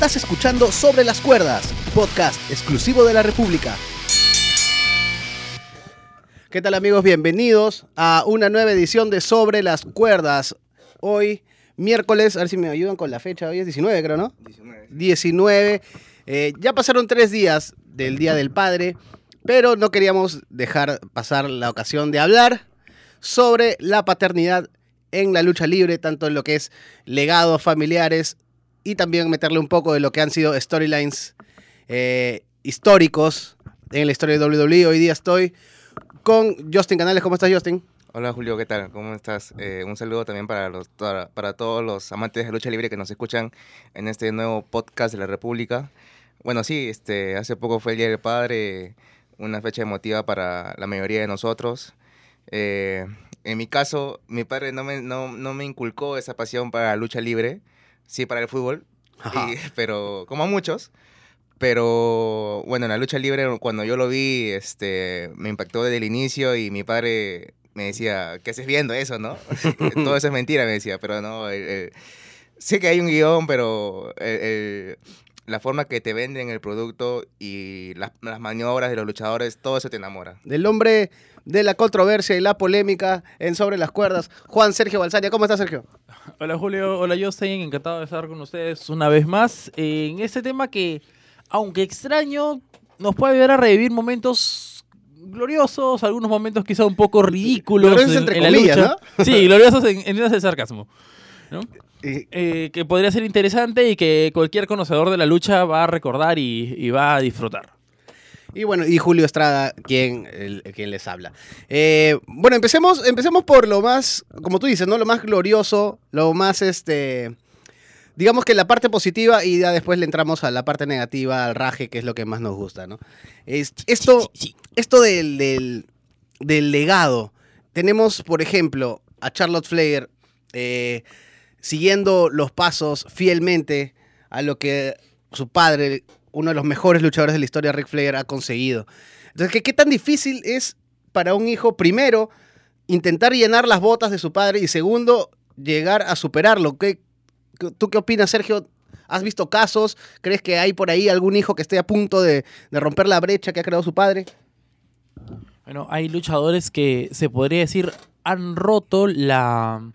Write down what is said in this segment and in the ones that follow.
Estás escuchando Sobre las Cuerdas, podcast exclusivo de la República. ¿Qué tal amigos? Bienvenidos a una nueva edición de Sobre las Cuerdas. Hoy, miércoles, a ver si me ayudan con la fecha, hoy es 19 creo, ¿no? 19. 19. Eh, ya pasaron tres días del Día del Padre, pero no queríamos dejar pasar la ocasión de hablar sobre la paternidad en la lucha libre, tanto en lo que es legados familiares y también meterle un poco de lo que han sido storylines eh, históricos en la historia de WWE. Hoy día estoy con Justin Canales. ¿Cómo estás, Justin? Hola Julio, ¿qué tal? ¿Cómo estás? Eh, un saludo también para, los, para, todos los amantes de lucha libre que nos escuchan en este nuevo podcast de la República. Bueno, sí, este, hace poco fue el Día del Padre, una fecha emotiva para la mayoría de nosotros. Eh, en mi caso, mi padre no me, no, no me inculcó esa pasión para la lucha libre, sí para el fútbol, y- pero como a muchos. Pero bueno, en la lucha libre, cuando yo lo vi, este, me impactó desde el inicio y mi padre me decía, ¿qué haces viendo eso, no? Todo eso es mentira, me decía, pero no, el- el- sé que hay un guion, pero el- la forma que te venden el producto y las, las maniobras de los luchadores, todo eso te enamora. Del hombre de la controversia y la polémica en Sobre las Cuerdas, Juan Sergio Balsaria. ¿Cómo estás, Sergio? Hola Julio, hola Justin, encantado de estar con ustedes una vez más en este tema que, aunque extraño, nos puede ayudar a revivir momentos gloriosos, algunos momentos quizá un poco ridículos Gloriosos en, entre en la lucha. Sí, gloriosos en, en ese sarcasmo. Eh, que podría ser interesante y que cualquier conocedor de la lucha va a recordar y, y va a disfrutar. Y bueno, y Julio Estrada, quien, el- quien les habla. Eh, bueno, empecemos, empecemos por lo más, como tú dices, ¿no? Lo más glorioso, lo más, este, digamos que la parte positiva y ya después le entramos a la parte negativa, al raje, que es lo que más nos gusta, ¿no? Es- esto, esto del, del, del legado. Tenemos, por ejemplo, a Charlotte Flair eh, siguiendo los pasos fielmente a lo que su padre, uno de los mejores luchadores de la historia, Ric Flair, ha conseguido. Entonces, ¿qué, tan difícil es para un hijo, primero, intentar llenar las botas de su padre y segundo, llegar a superarlo? ¿Qué, qué- ¿Tú qué opinas, Sergio? ¿Has visto casos? ¿Crees que hay por ahí algún hijo que esté a punto de, de romper la brecha que ha creado su padre? Bueno, hay luchadores que se podría decir han roto la,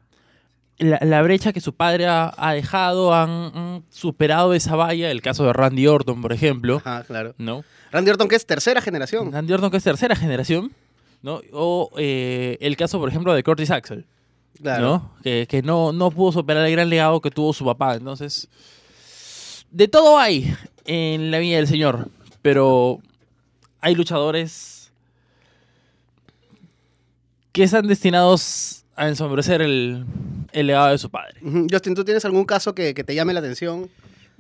la, la brecha que su padre ha, ha dejado, han, han superado esa valla. El caso de Randy Orton, por ejemplo, Ah, claro. ¿no? Randy Orton, que es tercera generación. Randy Orton, que es tercera generación, ¿no? O eh, el caso, por ejemplo, de Curtis Axel, Claro. ¿no? Que, que no, no pudo superar el gran legado que tuvo su papá. Entonces, de todo hay en la vida del señor, pero hay luchadores que están destinados a ensombrecer el, el legado de su padre. Justin, ¿tú tienes algún caso que, que te llame la atención?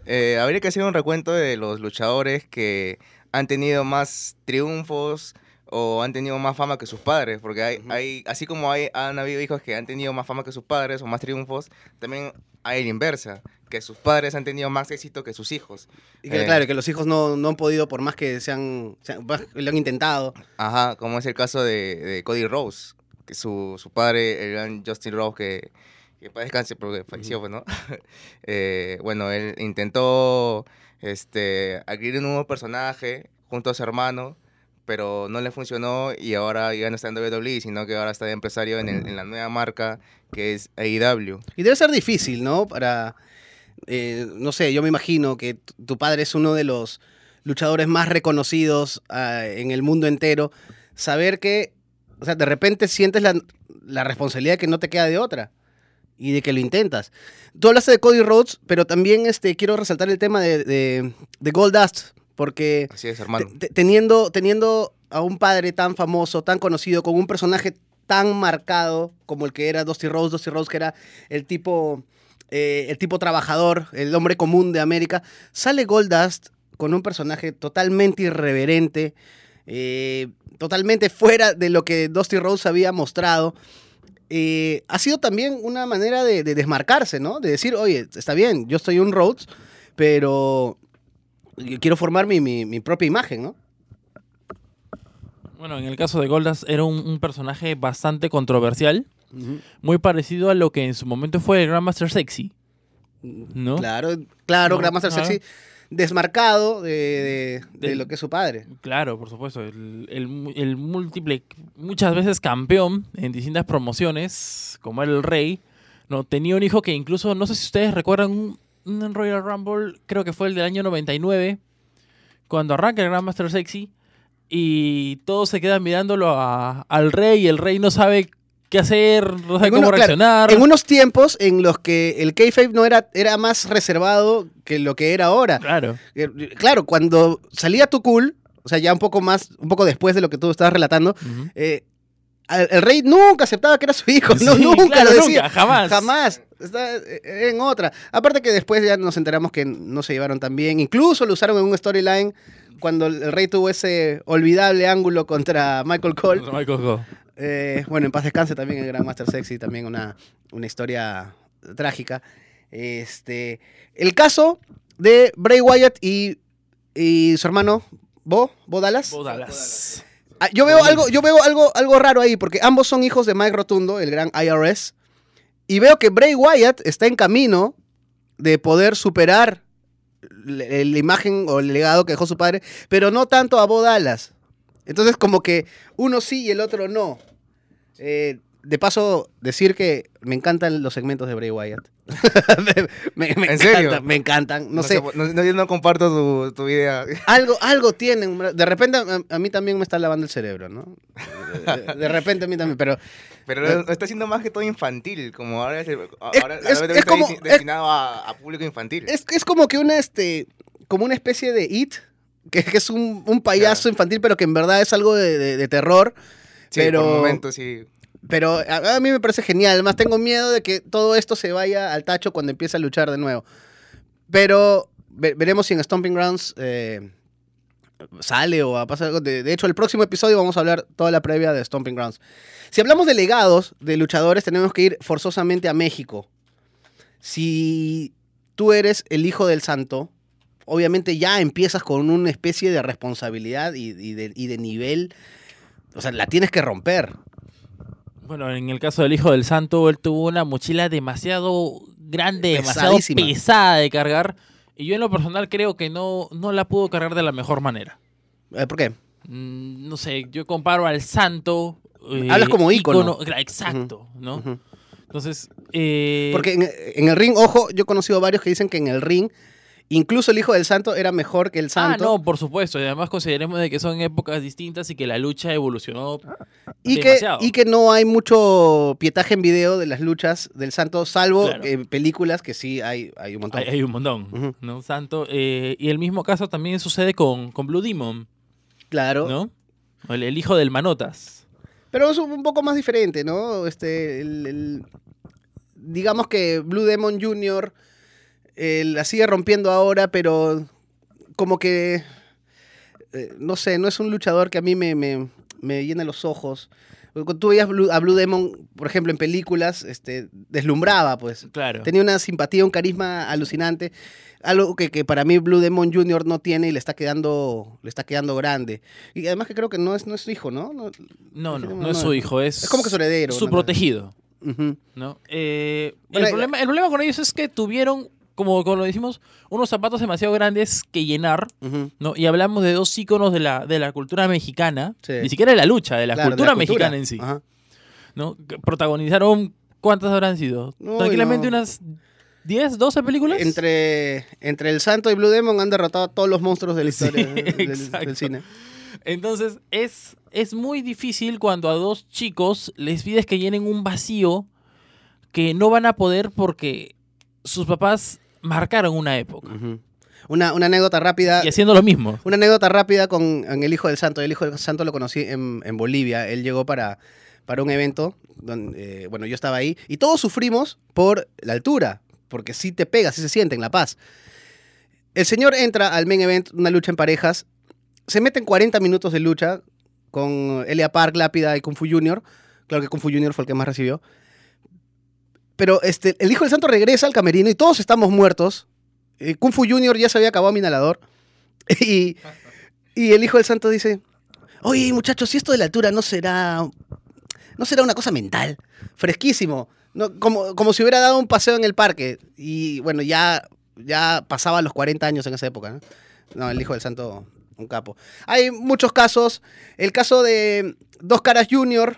Eh, habría que hacer un recuento de los luchadores que han tenido más triunfos o han tenido más fama que sus padres, porque hay, así como hay, han habido hijos que han tenido más fama que sus padres o más triunfos, también hay la inversa, que sus padres han tenido más éxito que sus hijos. Y que, Eh. claro, que los hijos no, no han podido, por más que sean, sean- lo han intentado. Ajá, como es el caso de, de Cody Rose, su, su padre, el gran Justin Rose, que, que para descanse porque falleció, pues, ¿no? Eh, bueno, él intentó este, adquirir un nuevo personaje junto a su hermano, pero no le funcionó y ahora ya no está en WWE, sino que ahora está de empresario en, el- en la nueva marca que es AEW. Y debe ser difícil, ¿no? Para, eh, no sé, yo me imagino que tu padre es uno de los luchadores más reconocidos ah, en el mundo entero. Saber que, o sea, de repente sientes la, la responsabilidad de que no te queda de otra y de que lo intentas. Tú hablaste de Cody Rhodes, pero también este, quiero resaltar el tema de, de, de Goldust, porque Así es, hermano. te- te- teniendo, teniendo a un padre tan famoso, tan conocido, con un personaje tan marcado como el que era Dusty Rose, Dusty Rose que era el tipo, eh, el tipo trabajador, el hombre común de América, sale Goldust con un personaje totalmente irreverente, eh, totalmente fuera de lo que Dusty Rose había mostrado. Eh, ha sido también una manera de, de desmarcarse, ¿no? De decir, oye, está bien, yo estoy un Rhodes, pero yo quiero formar mi, mi- mi propia imagen, ¿no? Bueno, en el caso de Goldas era un, un personaje bastante controversial, muy parecido a lo que en su momento fue el Grandmaster Sexy. ¿no? Claro, claro, No, Grandmaster. Sexy desmarcado de, de- lo que es su padre. Claro, por supuesto. El, el múltiple, muchas veces campeón en distintas promociones, como era el Rey, ¿no? tenía un hijo que incluso, no sé si ustedes recuerdan un, un Royal Rumble, creo que fue el del año 99, cuando arranca el Grandmaster Sexy, y todos se quedan mirándolo a- al Rey, y el Rey no sabe qué hacer, no En cómo claro, reaccionar. En unos tiempos en los que el kayfabe no era, era más reservado que lo que era ahora. Claro. Eh, Claro, cuando salía tu cool, o sea, ya un poco más, un poco después de lo que tú estabas relatando, eh, el rey nunca aceptaba que era su hijo, no, nunca claro, lo decía. nunca, jamás. Jamás. Está eh, en otra. Aparte que después ya nos enteramos que no se llevaron tan bien. Incluso lo usaron en un storyline cuando el rey tuvo ese olvidable ángulo contra Michael Cole. Michael Cole. Eh, bueno, en paz descanse también el Gran Master Sexy, también una, una historia trágica. Este, el caso de Bray Wyatt y, y su hermano Bo, Bo Dallas. Bo Dallas. Ah, yo veo algo, yo veo algo, algo raro ahí, porque ambos son hijos de Mike Rotundo, el gran IRS. Y veo que Bray Wyatt está en camino de poder superar le- la imagen o el legado que dejó su padre, pero no tanto a Bo Dallas. Entonces, como que uno sí y el otro no. Eh, de paso, decir que me encantan los segmentos de Bray Wyatt. me, me ¿En encantan, serio? me encantan. No, No, sé, no, no- yo no comparto tu, tu idea. algo, algo tienen. De repente a, a mí también me está lavando el cerebro, ¿no? De, de repente a mí también, pero Pero Eh. está siendo más que todo infantil, como ahora, es, ahora Es- la es- WWE es está como- desti- es- destinado a, a público infantil. es, es como que una, este, como una especie de It, que, es un, un payaso Claro. infantil, pero que en verdad es algo de, de- de terror. Sí, pero- por momentos sí. Pero a, a mí me parece genial. Además, tengo miedo de que todo esto se vaya al tacho cuando empiece a luchar de nuevo. Pero ve- veremos si en Stomping Grounds eh, sale o va a pasar algo. De, de hecho, el próximo episodio vamos a hablar toda la previa de Stomping Grounds. Si hablamos de legados de luchadores, tenemos que ir forzosamente a México. Si tú eres el hijo del santo, obviamente ya empiezas con una especie de responsabilidad y, y de, y de nivel. O sea, la tienes que romper. Bueno, en el caso del hijo del santo, él tuvo una mochila demasiado grande, demasiado pesada de cargar. Y yo en lo personal creo que no, no la pudo cargar de la mejor manera. Eh, ¿Por qué? Mm, no sé, yo comparo al santo. eh, Hablas como ícono. Exacto, ¿no? Entonces, eh, Porque en, en el ring, ojo, yo he conocido varios que dicen que en el ring, incluso el hijo del santo era mejor que el Ah, santo. no, por supuesto. Y además consideremos de que son épocas distintas y que la lucha evolucionó. y, que, y que no hay mucho pietaje en video de las luchas del santo, salvo Claro. en películas que sí hay, hay un montón. Hay, hay un montón. ¿no? Santo. eh, y el mismo caso también sucede con, con Blue Demon, claro. ¿no? El, el hijo del Manotas. Pero es un poco más diferente, ¿no? Este, el- el- digamos que Blue Demon Jr. eh, la sigue rompiendo ahora, pero como que, eh, no sé, no es un luchador que a mí me, me, me llene los ojos. Cuando tú veías Blue- a Blue Demon, por ejemplo, en películas, este, deslumbraba, pues. Claro. Tenía una simpatía, un carisma alucinante. Algo que, que para mí Blue Demon Jr. no tiene y le está quedando, le está quedando grande. Y además que creo que no es, no es su hijo, ¿no? No- No, no, no, no es su hijo, es. es como que su heredero, Su protegido. Eh, Bueno, el, problema, el problema con ellos es que tuvieron, como, como lo decimos, unos zapatos demasiado grandes que llenar. ¿no? Y hablamos de dos íconos de la, de la cultura mexicana, Sí. ni siquiera de la lucha, de la Claro, de cultura mexicana en sí, Ajá. ¿no? Protagonizaron, ¿cuántas habrán sido? Uy, Tranquilamente no. unas 10, 12 películas. Entre, entre el Santo y Blue Demon han derrotado a todos los monstruos de la historia del- del cine. Entonces, es, es muy difícil cuando a dos chicos les pides que llenen un vacío que no van a poder porque sus papás marcaron una época. Una, una anécdota rápida. Y haciendo lo mismo. Una anécdota rápida con en el Hijo del Santo. El Hijo del Santo lo conocí en, en Bolivia. Él llegó para, para un evento, donde, eh, bueno, yo estaba ahí, y todos sufrimos por la altura, porque sí te pega, sí se siente en La Paz. El señor entra al main event, una lucha en parejas, se mete en 40 minutos de lucha con Elia Park, Lápida y Kung Fu Junior. Claro que Kung Fu Junior fue el que más recibió. Pero este, el Hijo del Santo regresa al camerino y todos estamos muertos. Eh, Kung Fu Junior ya se había acabado mi inhalador. Y, y el Hijo del Santo dice, oye muchachos, si esto de la altura no será, no será una cosa mental, fresquísimo. No, como, como si hubiera dado un paseo en el parque. Y bueno, ya, ya pasaba los 40 años en esa época. ¿no? No, el hijo del santo, un capo. Hay muchos casos. El caso de Dos Caras Jr.,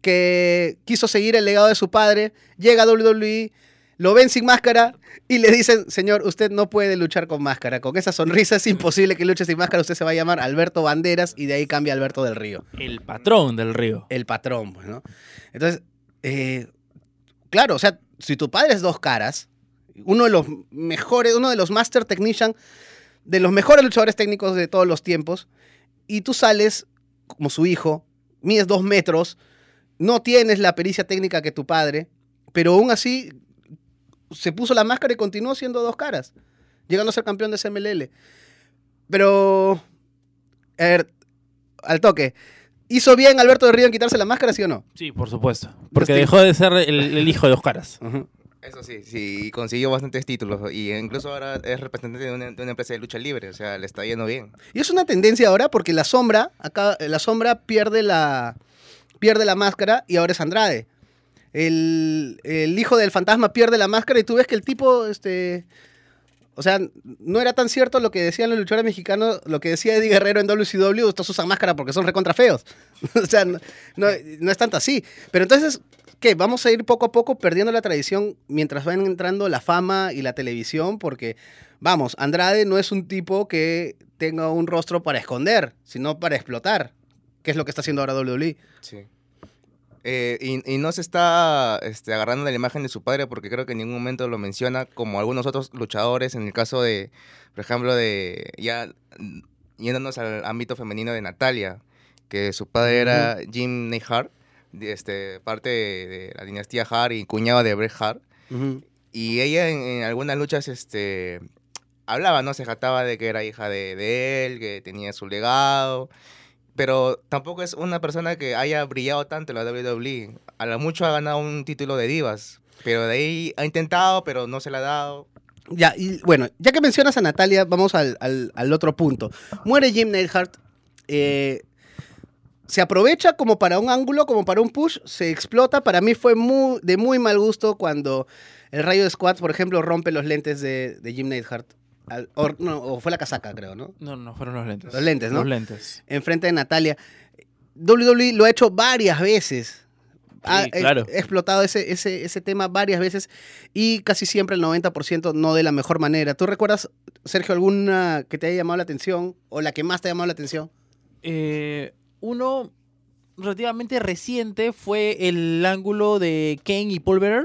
que quiso seguir el legado de su padre, llega a WWE, lo ven sin máscara y le dicen, señor, usted no puede luchar con máscara. Con esa sonrisa es imposible que luche sin máscara. Usted se va a llamar Alberto Banderas y de ahí cambia Alberto del Río. El patrón del río. El patrón, pues, ¿no? Entonces, eh, claro, o sea, si tu padre es dos caras, uno de los mejores, uno de los master technician, de los mejores luchadores técnicos de todos los tiempos, y tú sales como su hijo, mides dos metros, no tienes la pericia técnica que tu padre, pero aún así se puso la máscara y continuó siendo dos caras, llegando a ser campeón de CMLL. Pero, a ver, al toque, ¿hizo bien Alberto de Río en quitarse la máscara, sí o no? Sí, por supuesto. Porque dejó de ser el, el hijo de dos caras. Eso sí, sí, consiguió bastantes títulos y incluso ahora es representante de una, de una empresa de lucha libre, o sea, le está yendo bien. Y es una tendencia ahora porque la sombra, acá, la sombra pierde la, pierde la máscara y ahora es Andrade. El, el hijo del fantasma pierde la máscara y tú ves que el tipo, este, o sea, no era tan cierto lo que decían los luchadores mexicanos, lo que decía Eddie Guerrero en WCW, estos usan máscara porque son recontra feos. o sea, no, no- no es tanto así. Pero entonces, ¿qué? Vamos a ir poco a poco perdiendo la tradición mientras van entrando la fama y la televisión porque, vamos, Andrade no es un tipo que tenga un rostro para esconder, sino para explotar, que es lo que está haciendo ahora WWE. Sí. Eh, y, y no se está este, agarrando de la imagen de su padre porque creo que en ningún momento lo menciona como algunos otros luchadores, en el caso de, por ejemplo, de ya yéndonos al ámbito femenino de Natalia, que su padre era Jim Neidhart, de, este, parte de, de la dinastía Hart y cuñado de Bret Hart. Y ella en, en algunas luchas este, hablaba, ¿no? Se jactaba de que era hija de, de él, que tenía su legado. Pero tampoco es una persona que haya brillado tanto en la WWE. A lo mucho ha ganado un título de divas. Pero de ahí ha intentado, pero no se le ha dado. Ya, y bueno, ya que mencionas a Natalia, vamos al, al- otro punto. Muere Jim Neidhart. eh, se aprovecha como para un ángulo, como para un push, se explota. Para mí fue muy, de muy mal gusto cuando el Rayo de Squad, por ejemplo, rompe los lentes de, de Jim Neidhart. Al- o, no, o fue la casaca, creo, ¿no? No, no, fueron los lentes. Los lentes, ¿no? Los lentes. Enfrente de Natalia. WWE lo ha hecho varias veces. Ha Sí, he- claro. he explotado ese, ese, ese tema varias veces y casi siempre el 90% no de la mejor manera. ¿Tú recuerdas, Sergio, alguna que te haya llamado la atención o la que más te ha llamado la atención? Eh, uno relativamente reciente fue el ángulo de Kane y Paul Bearer,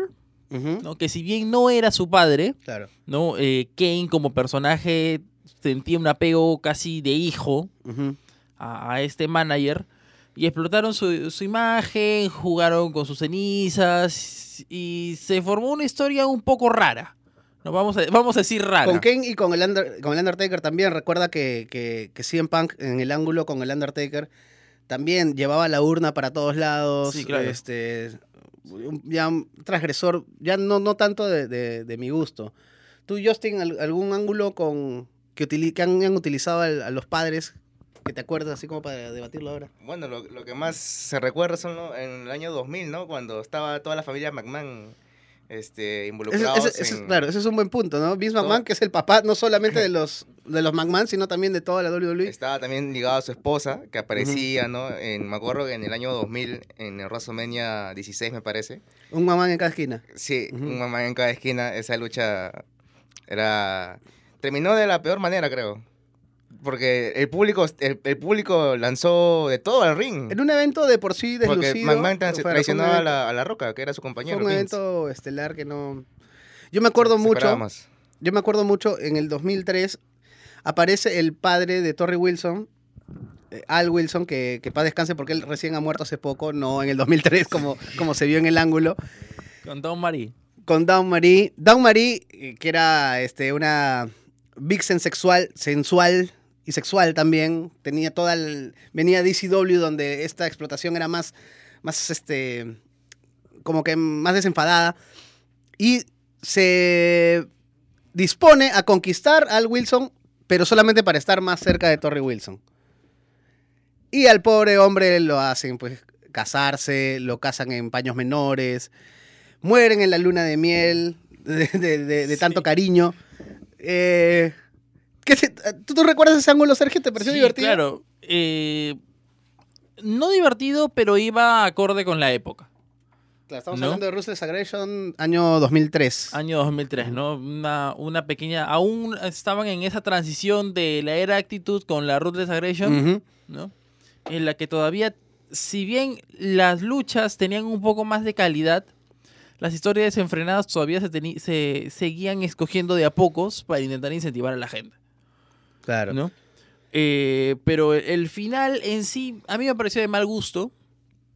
¿no? que si bien no era su padre, Claro. ¿no? Eh, Kane como personaje sentía un apego casi de hijo a, a este manager y explotaron su, su imagen, jugaron con sus cenizas y se formó una historia un poco rara. No, vamos, a, vamos a decir rara. Con Kane y con el, Under- con el Undertaker también. Recuerda que, que, que CM Punk en el ángulo con el Undertaker también llevaba la urna para todos lados. Sí, claro. Este, ya un transgresor, ya no, no tanto de, de- de mi gusto. ¿Tú, Justin, al- algún ángulo con que, utili- que han, han utilizado al- a los padres que te acuerdas así como para debatirlo ahora? Bueno, lo, lo que más se recuerda son en el año 2000, ¿no? Cuando estaba toda la familia McMahon este, involucrados ese- ese- en- claro, ese es un buen punto, ¿no? Vince Todo- McMahon, que es el papá no solamente de los, de los McMahon, sino también de toda la. WWE. Estaba también ligado a su esposa, que aparecía, ¿no? En, me acuerdo que en el año 2000, en el WrestleMania 16, me parece. Un McMahon en cada esquina. Sí, Ujú. un mamá en cada esquina. Esa lucha era... Terminó de la peor manera, creo. Porque el público, el, el público lanzó de todo al ring. En un evento de por sí deslucido. Porque McMahon traicionó a evento- la, a la Roca, que era su compañero. Fue un Vince. evento estelar que no... Yo me acuerdo Se mucho, más. yo me acuerdo mucho, en el 2003 aparece el padre de Torrey Wilson, eh, Al Wilson, que, que paz descanse porque él recién ha muerto hace poco, no en el 2003 como, como se vio en el ángulo, Con Don Marie. con Dawn Marie. Dawn Marie, eh, que era este, una vixen sexual, sensual y sexual también, tenía toda el, venía de DCW donde esta explotación era más, más este, como que más desenfadada y se dispone a conquistar al Wilson, pero solamente para estar más cerca de Torrey Wilson. Y al pobre hombre lo hacen, pues, casarse, lo casan en paños menores. mueren en la luna de miel, de, de- de- de tanto Sí. cariño. Eh, ¿qué te- ¿tú, tú recuerdas ese ángulo, Sergio? ¿Te pareció Sí, divertido? Claro. Eh, no divertido, pero iba acorde con la época. Claro, estamos ¿No? hablando de Ruthless Aggression, año 2003. Año 2003, ¿no? Una, una pequeña... Aún estaban en esa transición de la era Actitud con la Ruthless Aggression. ¿no? En la que todavía, si bien las luchas tenían un poco más de calidad, las historias desenfrenadas todavía se, se seguían escogiendo de a pocos para intentar incentivar a la gente. Claro. ¿no? Eh, pero el final en sí a mí me pareció de mal gusto,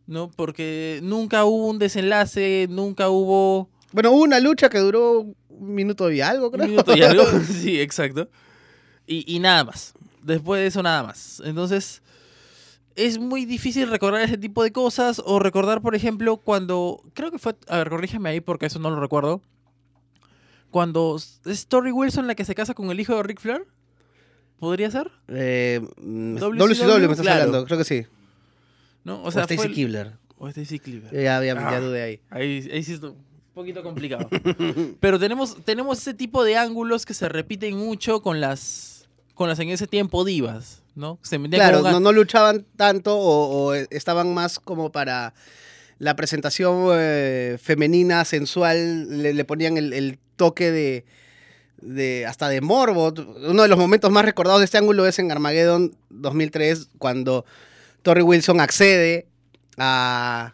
¿no? Porque nunca hubo un desenlace, nunca hubo Bueno, hubo una lucha que duró un minuto y algo, un creo. minuto y algo. sí, exacto. Y, y nada más. Después de eso, nada más. Entonces, es muy difícil recordar ese tipo de cosas o recordar, por ejemplo, cuando... Creo que fue... A ver, corrígeme ahí porque eso no lo recuerdo. Cuando es Tori Wilson la que se casa con el hijo de Ric Flair. ¿Podría ser? Eh, mm, WCW, WCW, me estás claro. hablando, creo que sí. ¿No? O, O sea, Stacy fue el- Kibler. O Stacy Cleaver. Ya, ya, ya Ah. dudé ahí. Ahí, ahí sí es un poquito complicado. Pero tenemos, tenemos ese tipo de ángulos que se repiten mucho con las, con las en ese tiempo divas, ¿no? Se Claro, no, no luchaban tanto o, o estaban más como para la presentación eh, femenina, sensual, le, le ponían el, el toque de, de hasta de morbo. Uno de los momentos más recordados de este ángulo es en Armageddon 2003, cuando Torrey Wilson accede a,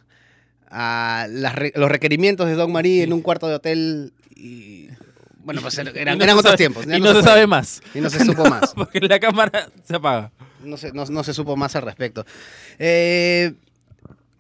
a las los requerimientos de Don Marie Sí. en un cuarto de hotel y... Bueno, pues eran, eran no otros sabe- tiempos. Y no, se sabe más. Y no se supo más. Porque la cámara se apaga. No se, no, no se supo más al respecto. Eh,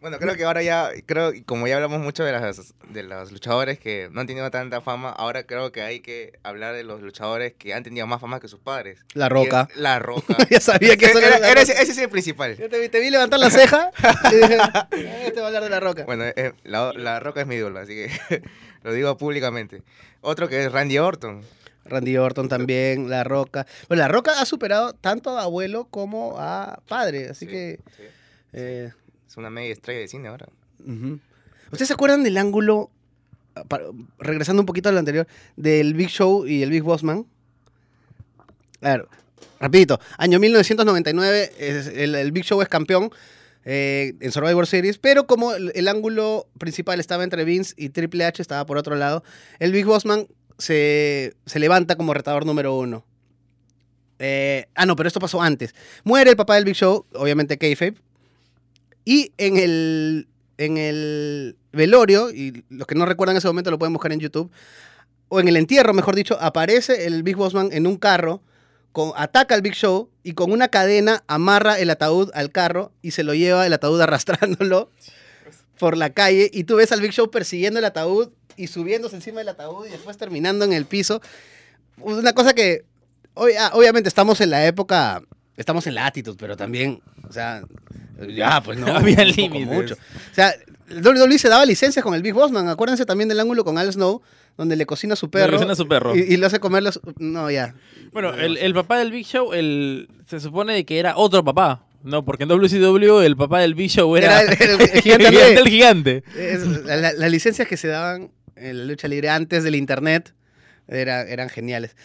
Bueno, creo que ahora ya, creo, como ya hablamos mucho de, las, de los luchadores que no han tenido tanta fama, ahora creo que hay que hablar de los luchadores que han tenido más fama que sus padres. La Roca. Y- La Roca. ya sabía que eso Era- era, era ese, ese es el principal. Yo te, vi- te vi levantar la ceja y dije, "Ah, este va a hablar de la roca. Bueno, eh, la, la Roca es mi ídolo, así que lo digo públicamente. Otro que es Randy Orton. Randy Orton también, la roca. Bueno, la roca ha superado tanto a abuelo como a padre, así Sí, que... sí. eh, Es una media estrella de cine ahora. ujú. ¿Ustedes se acuerdan del ángulo, ah, regresando un poquito a lo anterior, del Big Show y el Big Boss Man? A ver, rapidito. Año 1999, es- el, el Big Show es campeón eh, en Survivor Series, pero como el, ángulo principal estaba entre Vince y Triple H, estaba por otro lado, el Big Boss Man se, se levanta como retador número uno. Eh, ah, no, pero esto pasó antes. Muere el papá del Big Show, obviamente Kayfabe, y en el, en el velorio, y los que no recuerdan ese momento lo pueden buscar en YouTube, o en el entierro, mejor dicho, aparece el Big Boss Man en un carro, con, ataca al Big Show y con una cadena amarra el ataúd al carro y se lo lleva el ataúd arrastrándolo por la calle. Y tú ves al Big Show persiguiendo el ataúd y subiéndose encima del ataúd y después terminando en el piso. Una cosa que, ob- obviamente estamos en la época, estamos en la actitud, pero también, o sea, ya, pues no. Había límites. mucho. O sea, el WWE se daba licencias con el Big Bossman. Acuérdense también del ángulo con Al Snow, donde le cocina a su perro. cocina a su perro. Y, y le hace comer los... No, ya. Bueno, el, el papá del Big Show, el, se supone de que era otro papá. No, porque en WCW el papá del Big Show era, Era el- el- el gigante el gigante. Es- la- la- las licencias que se daban en la lucha libre antes del internet era- eran geniales.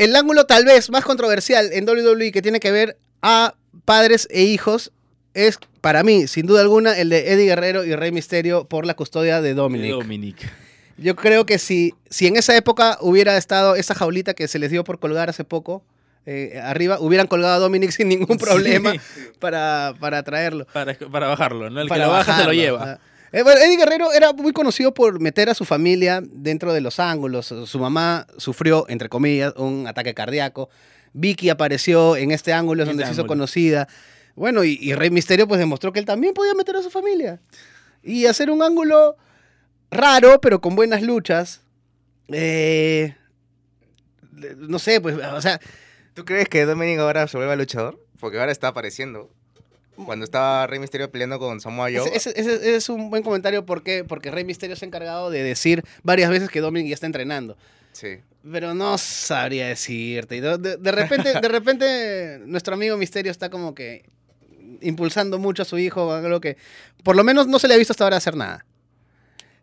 El ángulo tal vez más controversial en WWE que tiene que ver a padres e hijos es, para mí, sin duda alguna, el de Eddie Guerrero y Rey Misterio por la custodia de Dominic. Dominic. Yo creo que si, si en esa época hubiera estado esa jaulita que se les dio por colgar hace poco, eh, arriba, hubieran colgado a Dominic sin ningún problema Sí, para, para traerlo. para, para bajarlo, ¿no? El para que lo baja se lo lleva. Eh, bueno, Eddie Guerrero era muy conocido por meter a su familia dentro de los ángulos. Su mamá sufrió, entre comillas, un ataque cardíaco. Vicky apareció en este ángulo, es Este donde se hizo conocida. Bueno, y, y Rey Misterio pues demostró que él también podía meter a su familia. Y hacer un ángulo raro, pero con buenas luchas. Eh, no sé, pues, o sea, ¿Tú crees que Dominic ahora se vuelva luchador? Porque ahora está apareciendo. Cuando estaba Rey Misterio peleando con Samoa Joe. Ese, ese- ese- ese es un buen comentario ¿por qué? porque Rey Misterio se ha encargado de decir varias veces que Dominic ya está entrenando. Sí. Pero no sabría decirte. De, repente, de repente, nuestro amigo Misterio está como que impulsando mucho a su hijo, algo que por lo menos no se le ha visto hasta ahora hacer nada.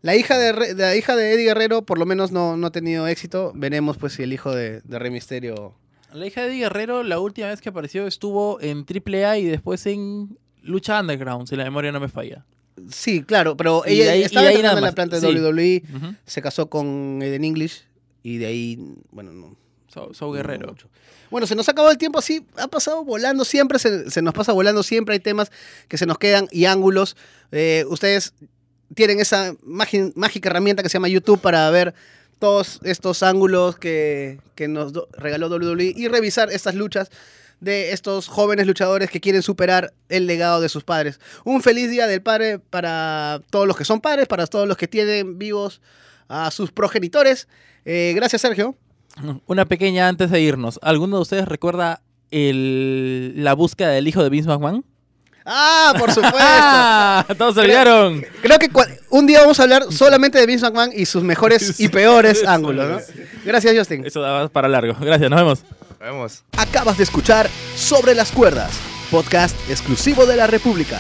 La hija de, la hija de Eddie Guerrero por lo menos no, no ha tenido éxito. Veremos pues si el hijo de, de Rey Misterio... La hija de Eddie Guerrero, la última vez que apareció, estuvo en AAA y después en Lucha Underground, si la memoria no me falla. Sí, claro, pero Y ella ahí- estaba y ahí en la planta de sí. WWE, se casó con Eden English y de ahí, bueno, no, So, so no Guerrero. mucho. Bueno, se nos ha acabado el tiempo así, ha pasado volando siempre, se, se nos pasa volando siempre, hay temas que se nos quedan y ángulos. Eh, ustedes tienen esa mágica herramienta que se llama YouTube para ver todos estos ángulos que, que nos regaló WWE y revisar estas luchas de estos jóvenes luchadores que quieren superar el legado de sus padres. Un feliz día del padre para todos los que son padres, para todos los que tienen vivos a sus progenitores. Eh, gracias, Sergio. Una pequeña antes de irnos. ¿Alguno de ustedes recuerda la búsqueda del hijo de Vince McMahon? Ah, por supuesto. ¡Ah! ¡Todos se olvidaron! Creo que cua- un día vamos a hablar solamente de Vince McMahon y sus mejores y peores ángulos, ¿no? Gracias, Justin. Eso daba para largo. Gracias, nos vemos. Nos vemos. Acabas de escuchar Sobre las Cuerdas, podcast exclusivo de la República.